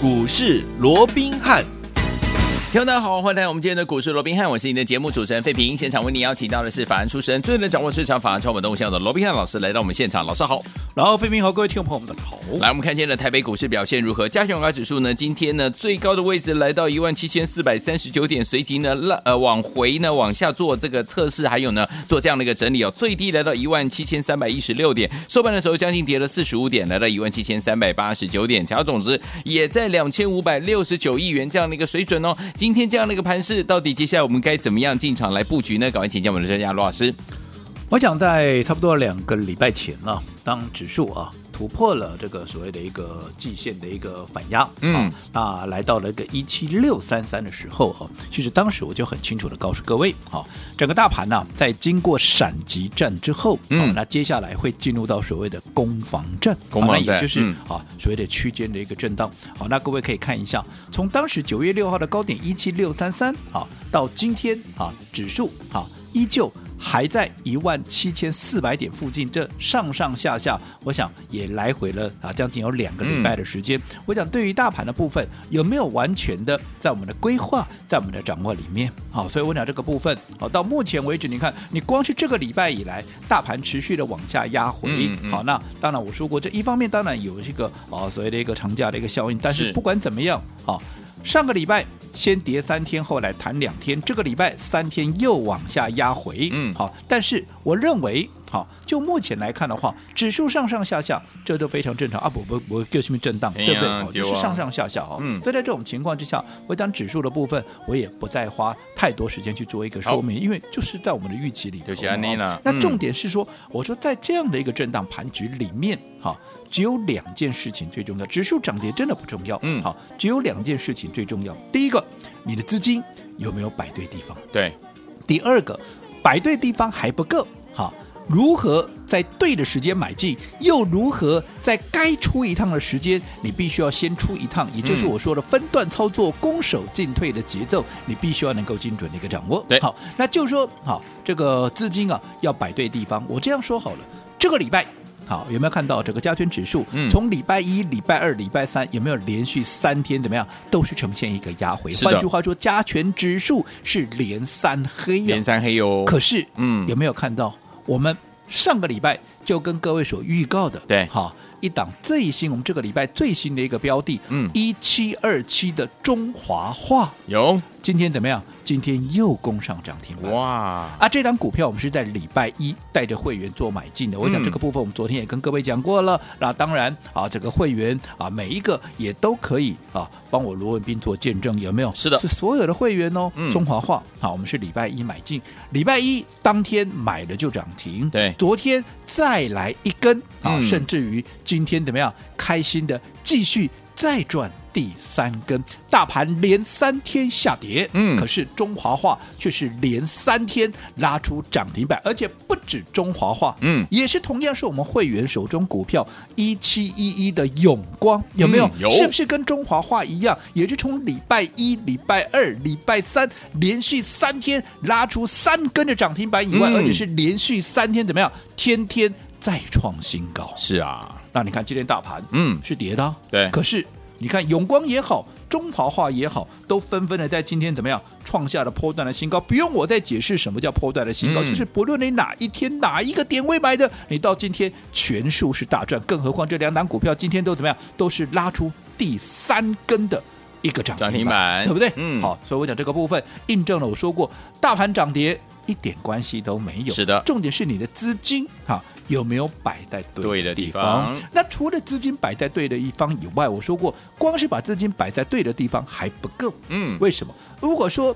股市罗宾汉。听众大家好，欢迎来到我们今天的股市罗宾汉，我是你的节目主持人费平。现场为你邀请到的是法案出身、最能掌握市场法案超稳动向的罗宾汉老师来到我们现场，老师好。然后费平好，各位听众朋友们好。来，我们看今天的台北股市表现如何？加权股价指数呢？今天呢最高的位置来到一万七千四百三十九点，随即呢呃往回呢往下做这个测试，还有呢做这样的一个整理哦，最低来到一万七千三百一十六点，收盘的时候将近跌了四十五点，来到一万七千三百八十九点，成交总值也在两千五百六十九亿元这样的一个水准哦。今天这样的一个盘。势到底接下来我们该怎么样进场来布局呢？赶快请教我们的专家罗老师。我想在差不多两个礼拜前啊，当指数啊突破了这个所谓的一个季线的一个反压，嗯，啊，那来到了一个一七六三三的时候啊，其实当时我就很清楚的告诉各位，好，整个大盘呢，在经过闪击战之后，嗯，那接下来会进入到所谓的攻防战，攻防战也就是啊所谓的区间的一个震荡。好，那各位可以看一下，从当时九月六号的高点一七六三三，啊，到今天啊指数啊依旧。还在一万七千四百点附近，这上上下下，我想也来回了啊，将近有两个礼拜的时间。嗯、我想对于大盘的部分，有没有完全的在我们的规划，在我们的掌握里面？好，所以我讲这个部分，好，到目前为止，你看，你光是这个礼拜以来，大盘持续的往下压回。嗯嗯好，那当然我说过，这一方面当然有这个啊所谓的一个长假的一个效应，但是不管怎么样，好。上个礼拜先跌三天，后来弹两天，这个礼拜三天又往下压回，嗯，好，但是我认为，好，就目前来看的话，指数上上下下，这都非常正常啊，不不不，就是震荡，对不对？好，就是上上下下哦，嗯，所以在这种情况之下，我讲指数的部分，我也不再花太多时间去做一个说明，因为就是在我们的预期里头，就是那重点是说，我说在这样的一个震荡盘局里面，哈。只有两件事情最重要，指数涨跌真的不重要。嗯，好，只有两件事情最重要。第一个，你的资金有没有摆对地方？对。第二个，摆对地方还不够，好，如何在对的时间买进，又如何在该出一趟的时间，你必须要先出一趟，也就是我说的分段操作、攻守进退的节奏，你必须要能够精准的一个掌握。对，好，那就是说，好，这个资金啊要摆对地方。我这样说好了，这个礼拜。好，有没有看到整个加权指数？嗯，从礼拜一、礼拜二、礼拜三，有没有连续三天怎么样，都是呈现一个压回？换句话说，加权指数是连三黑，连三黑哟。可是，嗯，有没有看到我们上个礼拜就跟各位所预告的？对，好，一档最新，我们这个礼拜最新的一个标的，嗯，一七二七的中华化有。今天怎么样？今天又攻上涨停板哇！啊，这档股票我们是在礼拜一带着会员做买进的。我想这个部分我们昨天也跟各位讲过了。那、嗯、当然啊，这个会员啊，每一个也都可以啊，帮我罗文斌做见证，有没有？是的，是所有的会员哦。嗯、中华化好，我们是礼拜一买进，礼拜一当天买了就涨停。对，昨天再来一根啊，嗯、甚至于今天怎么样？开心的继续。再赚第三根，大盘连三天下跌，嗯，可是中华化却是连三天拉出涨停板，而且不止中华化，嗯，也是同样是我们会员手中股票一七一一的永光，有没有？嗯、有，是不是跟中华化一样，也是从礼拜一、礼拜二、礼拜三连续三天拉出三根的涨停板以外，嗯、而且是连续三天怎么样？天天再创新高，是啊。那你看今天大盘，嗯，是跌的，对。可是你看永光也好，中华化也好，都纷纷的在今天怎么样创下了波段的新高。不用我再解释什么叫波段的新高，嗯、就是不论你哪一天哪一个点位买的，你到今天全数是大赚。更何况这两档股票今天都怎么样，都是拉出第三根的一个涨停板，涨停板对不对？嗯，好，所以我讲这个部分印证了我说过，大盘涨跌一点关系都没有。是的，重点是你的资金哈。有没有摆在对的地方？地方那除了资金摆在对的一方以外，我说过，光是把资金摆在对的地方还不够。嗯，为什么？如果说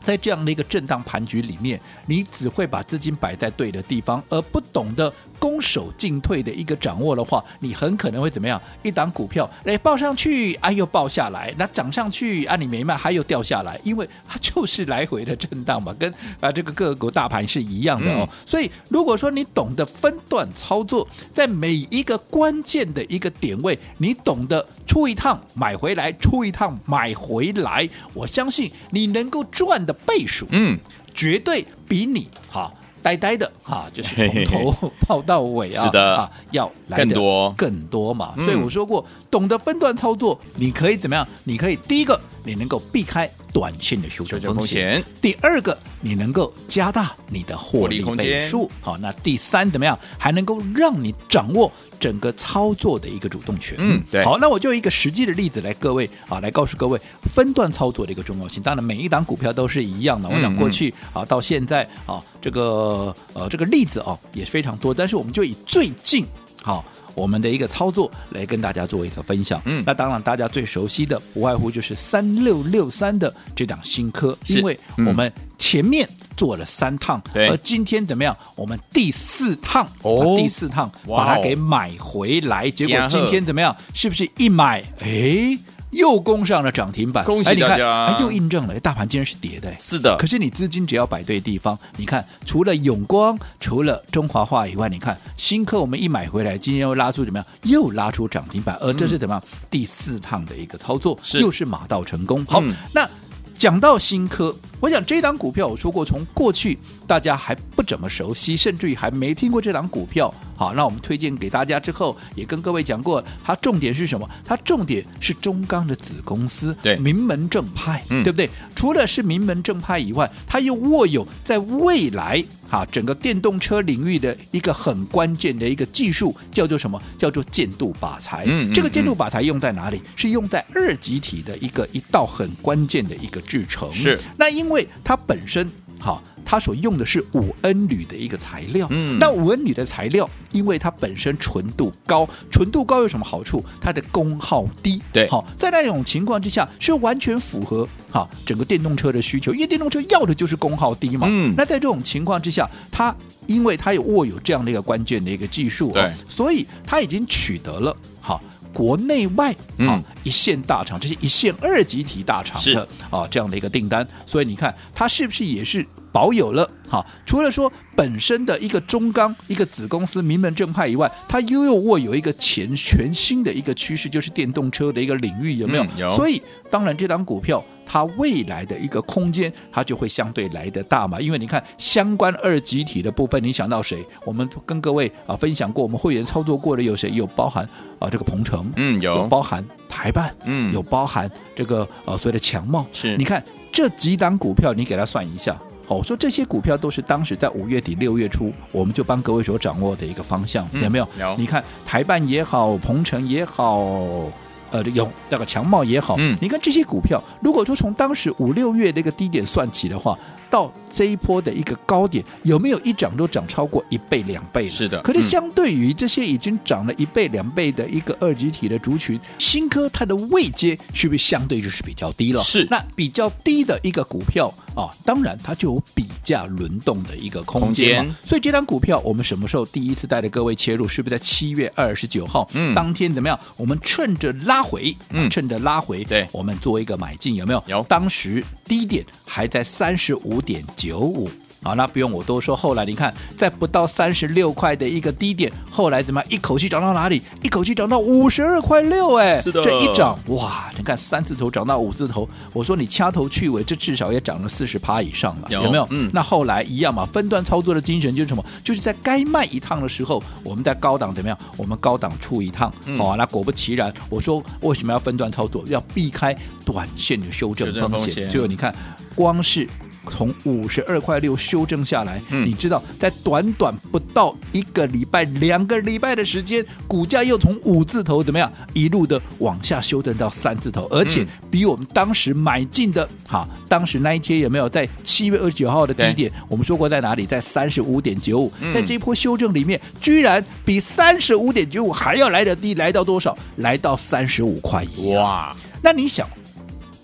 在这样的一个震荡盘局里面，你只会把资金摆在对的地方，而不懂得。攻守进退的一个掌握的话，你很可能会怎么样？一档股票哎，报上去啊，又报下来，那涨上去啊，你没卖，还又掉下来，因为它就是来回的震荡嘛，跟啊这个个股大盘是一样的哦。嗯、所以如果说你懂得分段操作，在每一个关键的一个点位，你懂得出一趟买回来，出一趟买回来，我相信你能够赚的倍数，嗯，绝对比你哈。呆呆的哈，就是从头泡到尾啊，是的啊，要来更多更多嘛。嗯所以我说过，懂得分段操作，你可以怎么样？你可以第一个，你能够避开短线的修正风风险险；第二个，你能够加大你的获利空间倍数。好，那第三怎么样？还能够让你掌握整个操作的一个主动权。嗯对好，那我就一个实际的例子来各位啊，来告诉各位分段操作的一个重要性。当然，每一档股票都是一样的。我想过去啊到现在啊，这个呃这个例子啊也非常多，但是我们就以最近好。我们的一个操作来跟大家做一个分享，嗯那当然大家最熟悉的不外乎就是三六六三的这档新科，因为嗯我们前面做了三趟，对而今天怎么样？我们第四趟，哦把第四趟把它给买回来，结果今天怎么样？是不是一买，哎？又攻上了涨停板，恭喜哎你看大家哎又印证了，大盘今天是跌的，哎是的可是你资金只要摆对地方，你看除了永光、除了中华化以外，你看新科我们一买回来，今天又拉出怎么样？又拉出涨停板，而这是怎么样？第四趟的一个操作，是又是马到成功。好，嗯那讲到新科，我想这档股票我说过，从过去大家还不怎么熟悉，甚至于还没听过这档股票。好，那我们推荐给大家之后，也跟各位讲过，它重点是什么？它重点是中钢的子公司，对名门正派，嗯对不对？除了是名门正派以外，它又握有在未来哈整个电动车领域的一个很关键的一个技术，叫做什么？叫做建度靶材。嗯嗯这个建度靶材用在哪里？是用在二极体的一个一道很关键的一个制成。是那因为它本身好。它所用的是五 N 铝的一个材料，嗯那五 N 铝的材料，因为它本身纯度高，纯度高有什么好处？它的功耗低，对好，在那种情况之下，是完全符合好整个电动车的需求，因为电动车要的就是功耗低嘛。嗯那在这种情况之下，它因为它有握有这样的一个关键的一个技术，对哦所以它已经取得了好。国内外嗯啊、一线大厂，这些一线二级体大厂的啊这样的一个订单，所以你看它是不是也是保有了哈？除了说本身的一个中钢一个子公司名门正派以外，它又又握有一个前全新的一个趋势，就是电动车的一个领域，有没有？嗯有所以当然这档股票。它未来的一个空间，它就会相对来的大嘛。因为你看相关二极体的部分，你想到谁？我们跟各位啊分享过，我们会员操作过的有谁？有包含啊这个鹏程，嗯有有包含台办，嗯有包含这个呃所谓的强茂。是你看这几档股票，你给它算一下。好，我说这些股票都是当时在五月底六月初，我们就帮各位所掌握的一个方向，嗯有没有？有你看台办也好，鹏程也好。呃，有那个强茂也好，嗯。你看这些股票，如果说从当时五六月那个低点算起的话，到这一波的一个高点，有没有一涨都涨超过一倍两倍？是的可是嗯相对于这些已经涨了一倍两倍的一个二级体的族群，新科它的位阶是不是相对就是比较低了？是那比较低的一个股票啊，当然它就有比价轮动的一个空间嘛。空间所以这张股票我们什么时候第一次带着各位切入？是不是在七月二十九号？嗯当天怎么样？我们趁着拉回，嗯趁着拉回，对我们做一个买进，有没有？有当时低点还在三十五点九五。好，那不用我多说。后来你看，在不到三十六块的一个低点，后来怎么样？一口气涨到哪里？一口气涨到五十二块六，哎，是的这一涨，哇！你看三字头涨到五字头，我说你掐头去尾，这至少也涨了四十趴以上了，有没有？嗯那后来一样嘛，分段操作的精神就是什么？就是在该卖一趟的时候，我们在高档怎么样？我们高档出一趟，嗯好、那果不其然，我说为什么要分段操作？要避开短线的修正风险。就你看，光是。从五十二块六修正下来，嗯你知道，在短短不到一个礼拜、两个礼拜的时间，股价又从五字头怎么样，一路的往下修正到三字头，而且比我们当时买进的，哈，当时那一天有没有在七月二十九号的低点？我们说过在哪里？在三十五点九五，在这一波修正里面，居然比三十五点九五还要来得低，来到多少？来到三十五块一。哇，那你想，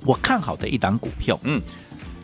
我看好的一档股票，嗯，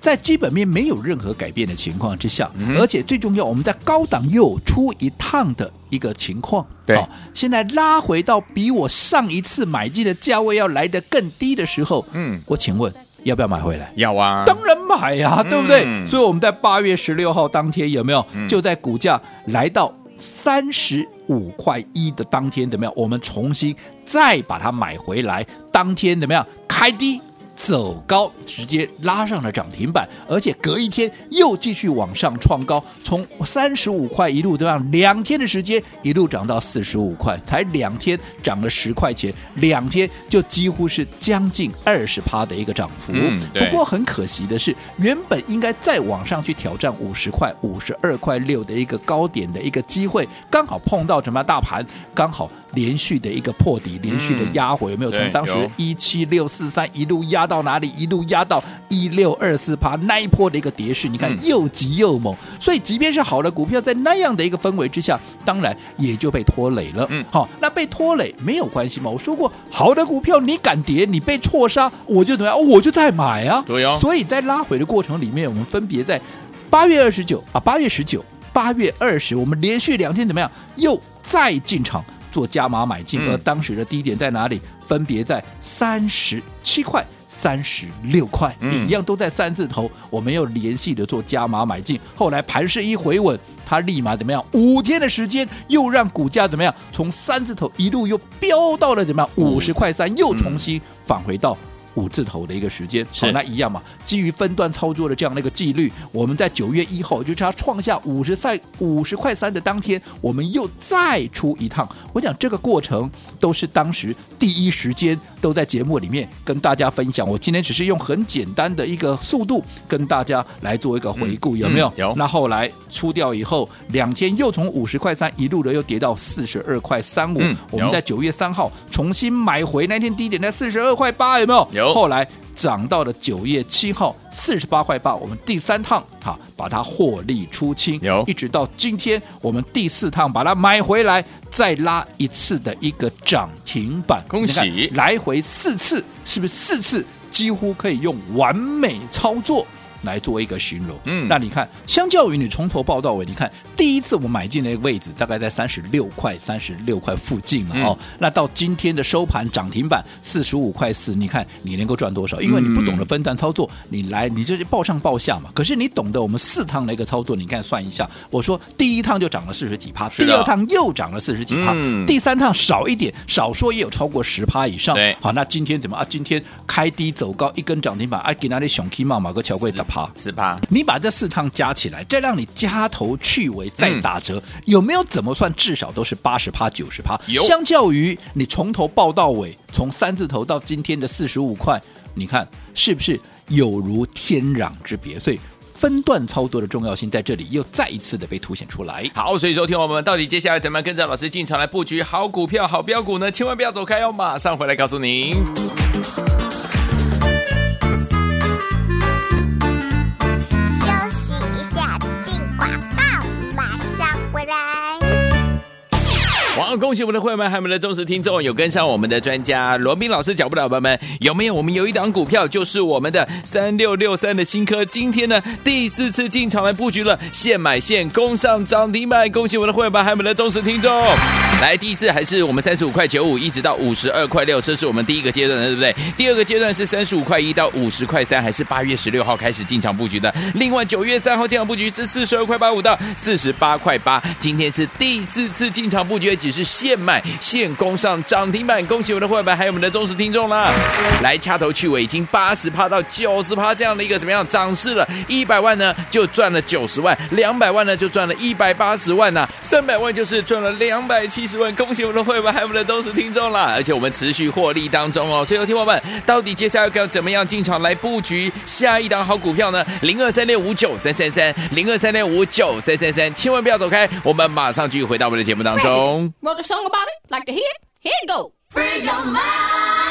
在基本面没有任何改变的情况之下，嗯而且最重要，我们在高档又有出一趟的一个情况，对好现在拉回到比我上一次买进的价位要来得更低的时候，嗯，我请问要不要买回来？要啊，当然买呀、对不对？嗯所以我们在八月十六号当天有没有、嗯就在股价来到三十五块一的当天怎么样？我们重新再把它买回来，当天怎么样？开低走高，直接拉上了涨停板，而且隔一天又继续往上创高，从三十五块一路这样两天的时间一路涨到四十五块，才两天涨了十块钱，两天就几乎是将近二十趴的一个涨幅。嗯，不过很可惜的是，原本应该再往上去挑战五十块、五十二块六的一个高点的一个机会，刚好碰到什么大盘，刚好。连续的一个破底，连续的压回，有没有？从当时一七六四三一路压到哪里？一路压到一六二四八，那一波的一个跌势，你看又急又猛。所以，即便是好的股票，在那样的一个氛围之下，当然也就被拖累了。嗯，好，那被拖累没有关系嘛？我说过，好的股票你敢跌，你被错杀，我就怎么样？我就再买啊。对呀。所以在拉回的过程里面，我们分别在八月二十九啊，八月十九、八月二十，我们连续两天怎么样？又再进场。做加码买进，而当时的低点在哪里？分别在三十七块、三十六块，一样都在三字头。我们又连续的做加码买进，后来盘势一回稳，它立马怎么样？五天的时间又让股价怎么样？从三字头一路又飙到了怎么样？五十块三，又重新返回到。五字头的一个时间，好，那一样嘛。基于分段操作的这样的一个纪律，我们在九月一号，就是它创下五十块五十块三的当天，我们又再出一趟。我讲这个过程都是当时第一时间都在节目里面跟大家分享。我今天只是用很简单的一个速度跟大家来做一个回顾，有没有？有。那后来出掉以后，两天又从五十块三一路的又跌到四十二块三五。我们在九月三号重新买回，那天低点在四十二块八，有没有？有。后来涨到了九月七号四十八块八，我们第三趟哈把它获利出清，有一直到今天我们第四趟把它买回来，再拉一次的一个涨停板，恭喜！来回四次，是不是四次几乎可以用完美操作？来做一个形容，嗯，那你看，相较于你从头报到尾，你看第一次我们买进的位置大概在三十六块、三十六块附近了哦。那到今天的收盘涨停板四十五块四，你看你能够赚多少？因为你不懂得分段操作，你来你就是报上报下嘛。可是你懂得我们四趟的一个操作，你看算一下，我说第一趟就涨了四十几趴，第二趟又涨了四十几趴，第三趟少一点，少说也有超过十趴以上。好，那今天怎么啊？今天开低走高，一根涨停板，哎，给那里熊 K 嘛，马个桥贵打。十趴，你把这四趟加起来，再让你加头去尾再打折，嗯、有没有怎么算？至少都是八十趴、九十趴。有，相较于你从头报到尾，从三字头到今天的四十五块，你看是不是有如天壤之别？所以分段操作的重要性在这里又再一次的被凸显出来。好，所以说听我们到底接下来怎么样跟着老师进场来布局好股票、好标股呢？千万不要走开哦，马上回来告诉您。恭喜我们的会员们，还有我们的忠实听众，有跟上我们的专家罗宾老师脚步的伙伴们，有没有？我们有一档股票，就是我们的三六六三的新科，今天呢第四次进场来布局了，现买现攻上涨停板。恭喜我们的会员们，还有我们的忠实听众。来，第一次还是我们三十五块九五，一直到五十二块六，这是我们第一个阶段的，对不对？第二个阶段是三十五块一到五十块三，还是八月十六号开始进场布局的？另外九月三号进场布局是四十二块八五到四十八块八，今天是第四次进场布局。只是现买现攻上涨停板，恭喜我们的会员，还有我们的忠实听众啦！来掐头去尾，已经八十趴到九十趴这样的一个怎么样涨势了？一百万呢就赚了九十万，两百万呢就赚了一百八十万呐、啊，三百万就是赚了两百七十万，恭喜我们的会员，还有我们的忠实听众啦！而且我们持续获利当中哦，所以有听众们到底接下来要怎么样进场来布局下一档好股票呢？零二三六五九三三三，零二三六五九三三三，千万不要走开，我们马上继续回到我们的节目当中。Wrote a song about it, like to hear it? Here it go. Free your mind.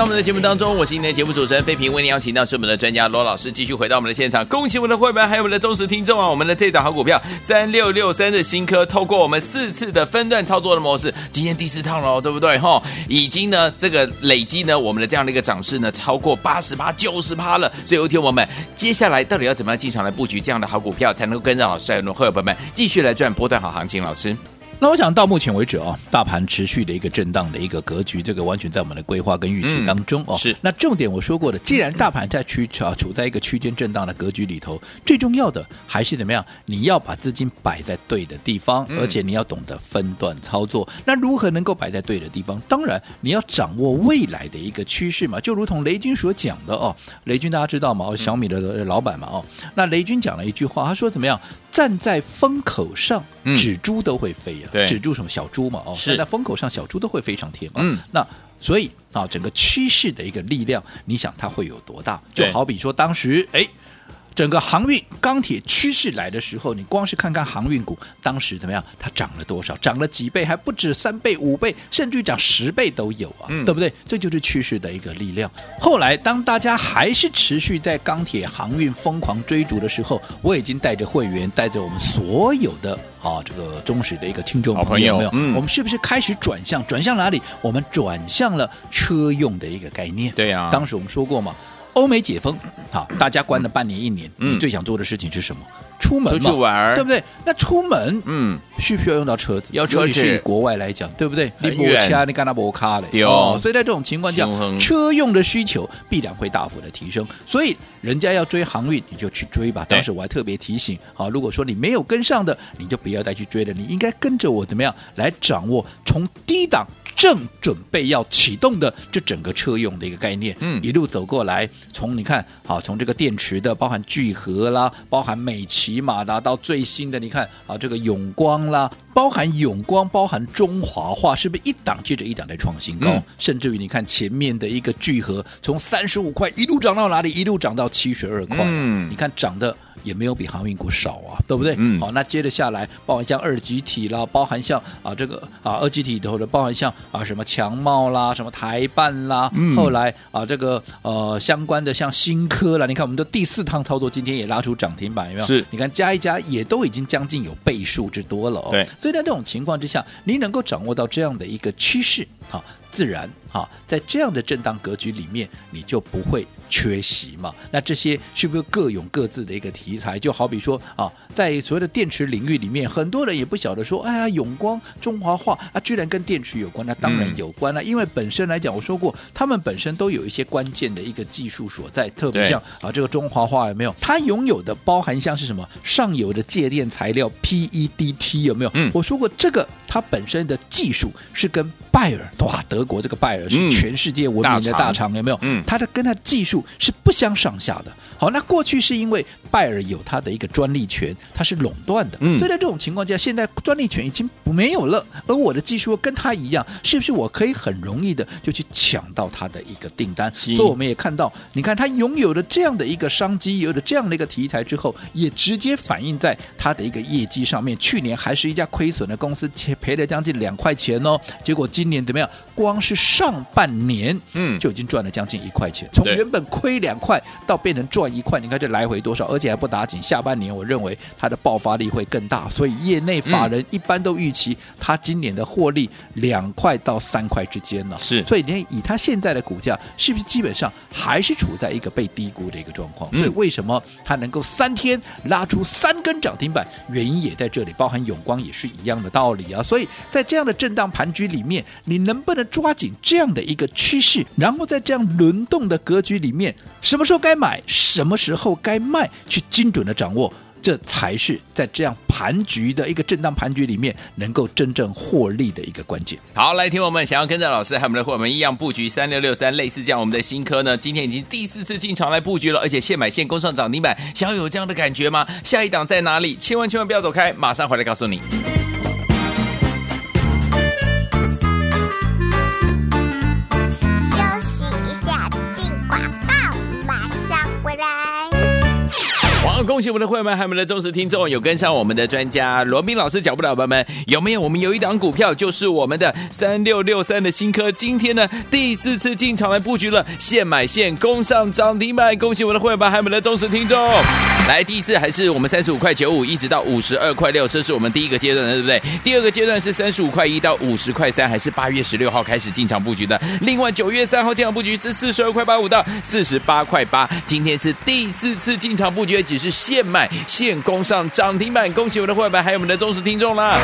到我们的节目当中，我是今天的节目主持人费平，为您邀请到是我们的专家罗老师，继续回到我们的现场。恭喜我们的会员，还有我们的忠实听众啊！我们的这档好股票三六六三的新科，透过我们四次的分段操作的模式，今天第四趟了，对不对？哈，已经呢这个累积呢我们的这样的一个涨势呢超过八十趴、九十趴了。所以有一天我们接下来到底要怎么样进场来布局这样的好股票，才能够跟着老师还有我们的会员朋友们继续来赚波段好行情？老师。那我想到目前为止啊，大盘持续的一个震荡的一个格局，这个完全在我们的规划跟预期当中哦。是。那重点我说过的，既然大盘在区啊处在一个区间震荡的格局里头，最重要的还是怎么样？你要把资金摆在对的地方，而且你要懂得分段操作。那如何能够摆在对的地方？当然你要掌握未来的一个趋势嘛。就如同雷军所讲的哦，雷军大家知道吗？小米的老板嘛哦。那雷军讲了一句话，他说怎么样？站在风口上，纸猪都会飞呀、啊。纸猪什么小猪嘛？哦，站在风口上，小猪都会飞上天嘛。嗯，那所以啊，整个趋势的一个力量，你想它会有多大？就好比说当时，哎。整个航运钢铁趋势来的时候，你光是看看航运股当时怎么样？它涨了多少？涨了几倍？还不止三倍、五倍，甚至于涨十倍都有啊，嗯、对不对？这就是趋势的一个力量。后来当大家还是持续在钢铁航运疯狂追逐的时候，我已经带着会员，带着我们所有的啊这个忠实的一个听众朋友，有没有？嗯、我们是不是开始转向？转向哪里？我们转向了车用的一个概念。对呀、啊，当时我们说过嘛。欧美解封，好，大家关了半年一年，嗯、你最想做的事情是什么？出门嘛，出去玩，对不对？那出门，嗯，需不需要用到车子？要车子，是以国外来讲，对不对？你摩卡，你干那摩卡嘞？哦，所以在这种情况下，车用的需求必然会大幅的提升。所以人家要追航运，你就去追吧。当时我还特别提醒，好，如果说你没有跟上的，你就不要再去追了。你应该跟着我怎么样来掌握从低档。正准备要启动的这整个车用的一个概念，嗯，一路走过来，从你看，好，从这个电池的，包含聚合啦，包含美琪玛啦，到最新的，你看，啊，这个永光啦，包含永光，包含中华化，是不是一档接着一档在创新高？嗯、甚至于你看前面的一个聚合，从三十五块一路涨到哪里？一路涨到七十二块，嗯，你看涨的。也没有比航运股少啊，对不对？嗯。好，那接着下来，包含像二极体啦，包含像啊这个啊二极体里头的，包含像啊什么强茂啦，什么台办啦，嗯、后来啊这个呃相关的像新科啦，你看我们的第四趟操作，今天也拉出涨停板，有没有？是。你看加一加，也都已经将近有倍数之多了哦。对。所以在这种情况之下，你能够掌握到这样的一个趋势，好，自然好，在这样的震荡格局里面，你就不会。缺席嘛？那这些是不是各有各自的一个题材？就好比说啊，在所谓的电池领域里面，很多人也不晓得说，哎呀，永光、中华化啊，居然跟电池有关？那当然有关了，嗯、因为本身来讲，我说过，他们本身都有一些关键的一个技术所在，特别像啊，这个中华化有没有？它拥有的包含像是什么上游的介电材料 PEDT 有没有？嗯，我说过这个它本身的技术是跟拜尔哇，德国这个拜尔是全世界闻名的大厂，有没有？嗯，它的跟它的技术。是不相上下的。好，那过去是因为拜耳有它的一个专利权，它是垄断的。嗯，所以在这种情况下，现在专利权已经没有了，而我的技术跟它一样，是不是我可以很容易的就去抢到它的一个订单？所以我们也看到，你看它拥有了这样的一个商机，有了这样的一个题材之后，也直接反映在它的一个业绩上面。去年还是一家亏损的公司，且赔了将近两块钱哦，结果今年怎么样？光是上半年，嗯，就已经赚了将近一块钱，从原本亏。亏两块到变成赚一块，你看这来回多少？而且还不打紧，下半年我认为它的爆发力会更大，所以业内法人一般都预期它今年的获利两块到三块之间呢。是，所以你以它现在的股价，是不是基本上还是处在一个被低估的一个状况？所以为什么它能够三天拉出三根涨停板？原因也在这里，包含永光也是一样的道理啊。所以在这样的震荡盘局里面，你能不能抓紧这这样的一个趋势，然后在这样轮动的格局里面？什么时候该买，什么时候该卖，去精准的掌握，这才是在这样盘局的一个震荡盘局里面能够真正获利的一个关键。好，来听我们想要跟着老师和我们的伙伴们一样布局三六六三，类似这样我们的新科呢，今天已经第四次进场来布局了，而且现买现攻上涨停板，想要有这样的感觉吗？下一档在哪里？千万千万不要走开，马上回来告诉你。恭喜我们的会员们，还有我们的忠实听众，有跟上我们的专家罗宾老师脚步的伙伴们，有没有？我们有一档股票，就是我们的三六六三的新科，今天呢第四次进场来布局了，现买现攻上涨停板，恭喜我们的会员们，还有我们的忠实听众。来，第一次还是我们三十五块九五，一直到五十二块六，这是我们第一个阶段的，对不对？第二个阶段是三十五块一到五十块三，还是八月十六号开始进场布局的？另外九月三号进场布局是四十二块八五到四十八块八，今天是第四次进场布局，只是现买现攻上涨停板，恭喜我们的会员，还有我们的忠实听众啦！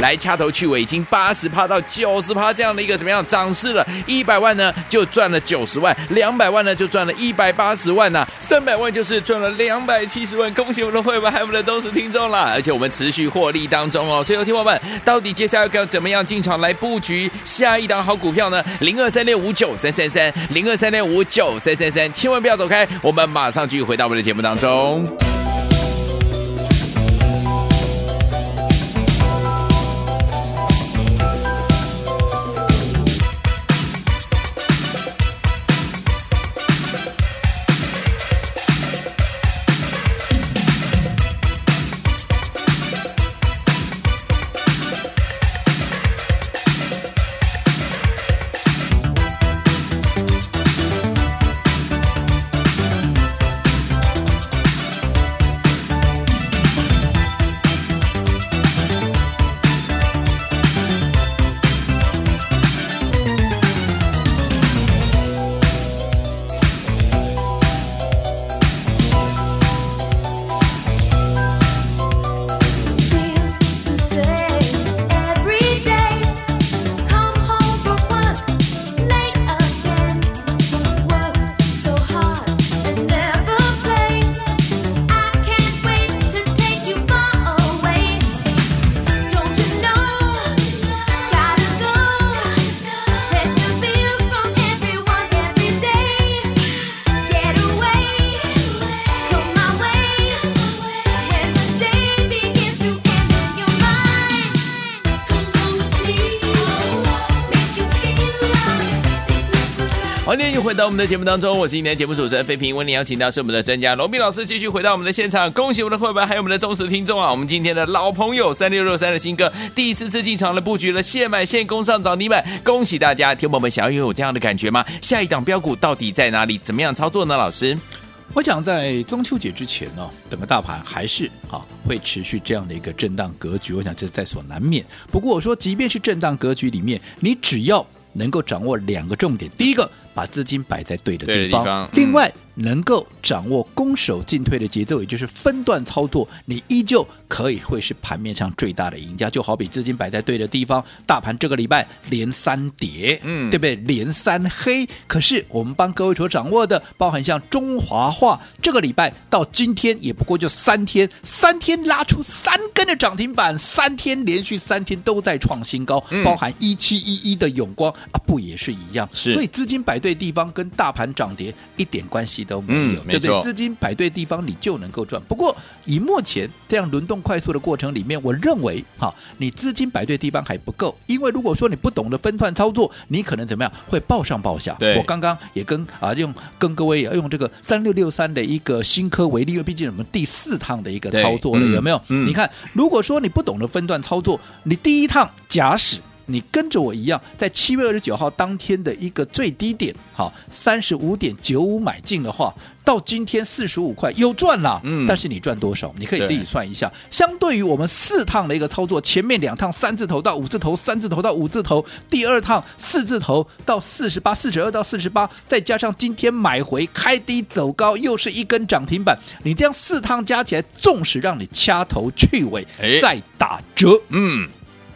来掐头去尾，已经八十趴到九十趴这样的一个怎么样涨势了？一百万呢就赚了九十万，两百万呢就赚了一百八十万呐、啊，三百万就是赚了两百七十万，恭喜我们的会员，还有我们的忠实听众啦！而且我们持续获利当中哦，所以有听众们到底接下来要怎么样进场来布局下一档好股票呢？零二三六五九三三三，零二三六五九三三三，千万不要走开，我们马上继续回到我们的节目当中。回到我们的节目当中，我是今天的节目主持人费平。为您邀请到是我们的专家罗宾老师，继续回到我们的现场。恭喜我们的会员，还有我们的忠实听众啊！我们今天的老朋友三六六三的新歌，第四次进场了，布局了，现买现攻上涨停板。恭喜大家！听友们想要拥有这样的感觉吗？下一档标股到底在哪里？怎么样操作呢？老师，我想在中秋节之前呢、哦，整个大盘还是啊会持续这样的一个震荡格局，我想这在所难免。不过我说，即便是震荡格局里面，你只要能够掌握两个重点，第一个。把资金摆在对的地方，地方嗯、另外能够掌握攻守进退的节奏，也就是分段操作，你依旧可以会是盘面上最大的赢家。就好比资金摆在对的地方，大盘这个礼拜连三跌，嗯，对不对？连三黑。可是我们帮各位所掌握的，包含像中华化，这个礼拜到今天也不过就三天，三天拉出三根的涨停板，三天连续三天都在创新高，嗯、包含一七一一的永光啊，不也是一样？是，所以资金摆。对地方跟大盘涨跌一点关系都没有，嗯、对不对？资金摆对地方，你就能够赚。不过以目前这样轮动快速的过程里面，我认为哈，你资金摆对地方还不够，因为如果说你不懂得分段操作，你可能怎么样会报上报下。对我刚刚也跟啊用跟各位也用这个三六六三的一个新科为例，因为毕竟我们第四趟的一个操作了，有没有？嗯、你看，如果说你不懂得分段操作，你第一趟假使。你跟着我一样，在七月二十九号当天的一个最低点，好，三十五点九五买进的话，到今天四十五块又赚了。嗯，但是你赚多少？你可以自己算一下。对相对于我们四趟的一个操作，前面两趟三字头到五字头，三字头到五字头，第二趟四字头到四十八，四十二到四十八，再加上今天买回开低走高，又是一根涨停板。你这样四趟加起来，纵使让你掐头去尾，再打折，嗯，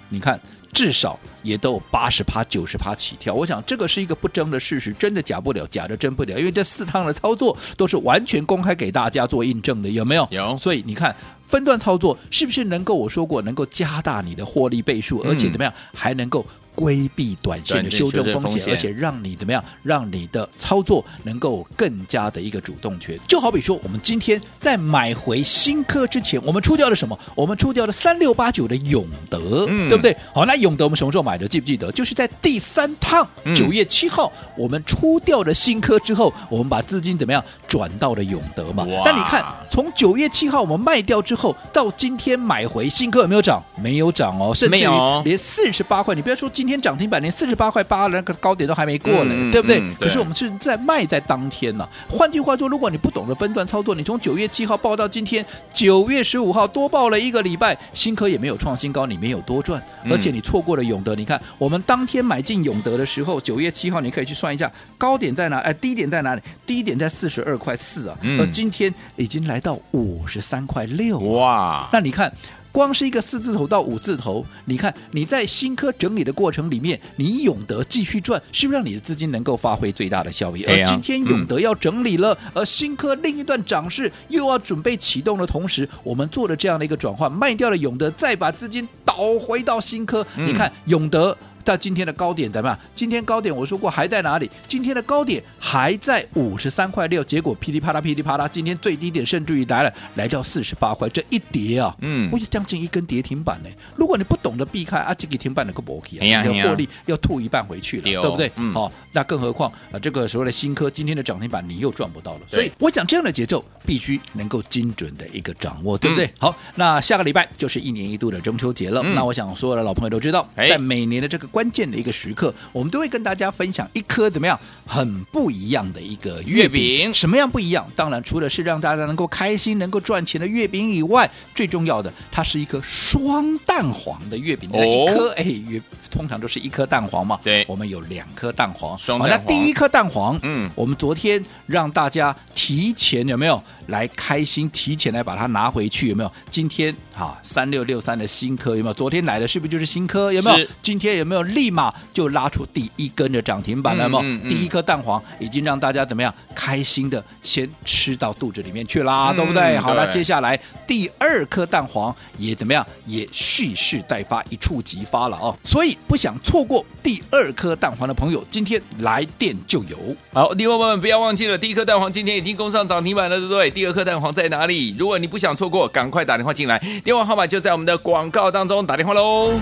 你看。至少也都有八十趴、九十趴起跳，我想这个是一个不争的事实，真的假不了，假的真不了，因为这四趟的操作都是完全公开给大家做印证的，有没有？有。所以你看分段操作是不是能够我说过能够加大你的获利倍数，而且怎么样还能够规避短线的修正风险，而且让你怎么样？让你的操作能够更加的一个主动权。就好比说，我们今天在买回新科之前，我们出掉了什么？我们出掉了三六八九的永德，嗯对不对？好，那永德我们什么时候买的？记不记得？就是在第三趟九月七号，我们出掉了新科之后，我们把资金怎么样转到了永德嘛？哇那你看，从九月七号我们卖掉之后，到今天买回新科有没有涨？没有涨哦，甚至于连四十八块，你不要说今天涨停板，连四十八块八的那个高点都还没过呢，嗯对不对？嗯对可是我们是在卖在当天呢、换句话说，如果你不懂得分段操作，你从九月七号报到今天九月十五号多报了一个礼拜，新科也没有创新高，你没有多赚，嗯而且你错过了永德。你看，我们当天买进永德的时候，九月七号你可以去算一下高点在哪？哎，低点在哪里？低点在四十二块四啊，嗯而今天已经来到五十三块六。哇，那你看，光是一个四字头到五字头，你看你在新科整理的过程里面，你永德继续赚，是不是让你的资金能够发挥最大的效益？而今天永德要整理了，而新科另一段涨势又要准备启动的同时，我们做了这样的一个转换，卖掉了永德，再把资金倒回到新科。嗯你看永德。到今天的高点怎么样？今天高点我说过还在哪里？今天的高点还在五十三块六，结果噼里啪啦噼里啪啦，今天最低点甚至于来了，来到四十八块，这一跌啊，嗯我就将近一根跌停板呢。如果你不懂得避开啊，这个停板的个搏起啊，你的获利要吐一半回去了，对不对？嗯好、那更何况啊，这个所谓的新科今天的涨停板你又赚不到了，所以我讲这样的节奏必须能够精准的一个掌握，对不对？嗯好，那下个礼拜就是一年一度的中秋节了，嗯那我想所有的老朋友都知道，哎在每年的这个关键的一个时刻，我们都会跟大家分享一颗怎么样很不一样的一个月月饼饼。什么样不一样？当然，除了是让大家能够开心、能够赚钱的月饼以外，最重要的，它是一颗双蛋黄的月饼。那一颗哎，月通常都是一颗蛋黄嘛。对我们有两颗蛋黄。双蛋黄好那第一颗蛋黄，嗯我们昨天让大家提前有没有来开心？提前来把它拿回去有没有？今天啊三六六三的新科有没有？昨天来的是不是就是新科？有没有？今天有没有立马就拉出第一根的涨停板了？嘛？嗯嗯嗯第一颗蛋黄已经让大家怎么样开心的先吃到肚子里面去啦，嗯对不对？好，对那接下来第二颗蛋黄也怎么样？也蓄势待发，一触即发了哦。所以不想错过第二颗蛋黄的朋友，今天来电就有。好，另外朋友们不要忘记了，第一颗蛋黄今天已经攻上涨停板了，对不对？第二颗蛋黄在哪里？如果你不想错过，赶快打电话进来，电话号码就在我们的广告当中，打电话喽。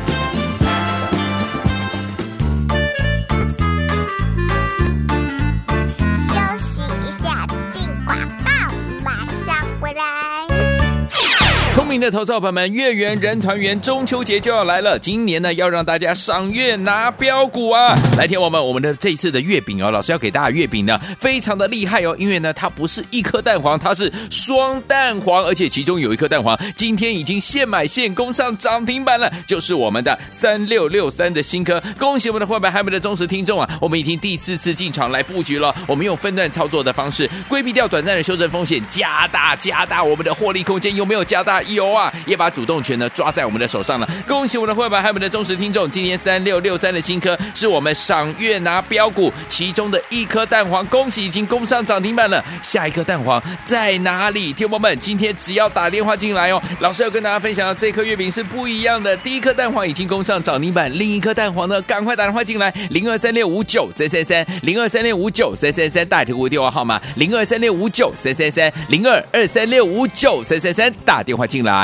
的投资者朋友们，月圆人团圆，中秋节就要来了。今年呢，要让大家赏月拿标股啊！来听我们我们的这一次的月饼哦，老师要给大家月饼呢，非常的厉害哦，因为呢，它不是一颗蛋黄，它是双蛋黄，而且其中有一颗蛋黄今天已经现买现供上涨停板了，就是我们的三六六三的新科。恭喜我们的伙伴，还有我们的忠实听众啊！我们已经第四次进场来布局了，我们用分段操作的方式，规避掉短暂的修正风险，加大加大我们的获利空间，有没有加大？有啊，也把主动权呢抓在我们的手上了。恭喜我们的会员，还有我们的忠实听众，今天三六六三的新科是我们赏月拿标股其中的一颗蛋黄，恭喜已经攻上涨停板了。下一颗蛋黄在哪里？听友们，今天只要打电话进来哦，老师要跟大家分享的这颗月饼是不一样的。第一颗蛋黄已经攻上涨停板，另一颗蛋黄呢，赶快打电话进来，零二三六五九三三三，零二三六五九三三三，大图的电话号码零二三六五九三三三，零二二三六五九三三三，打电话进来。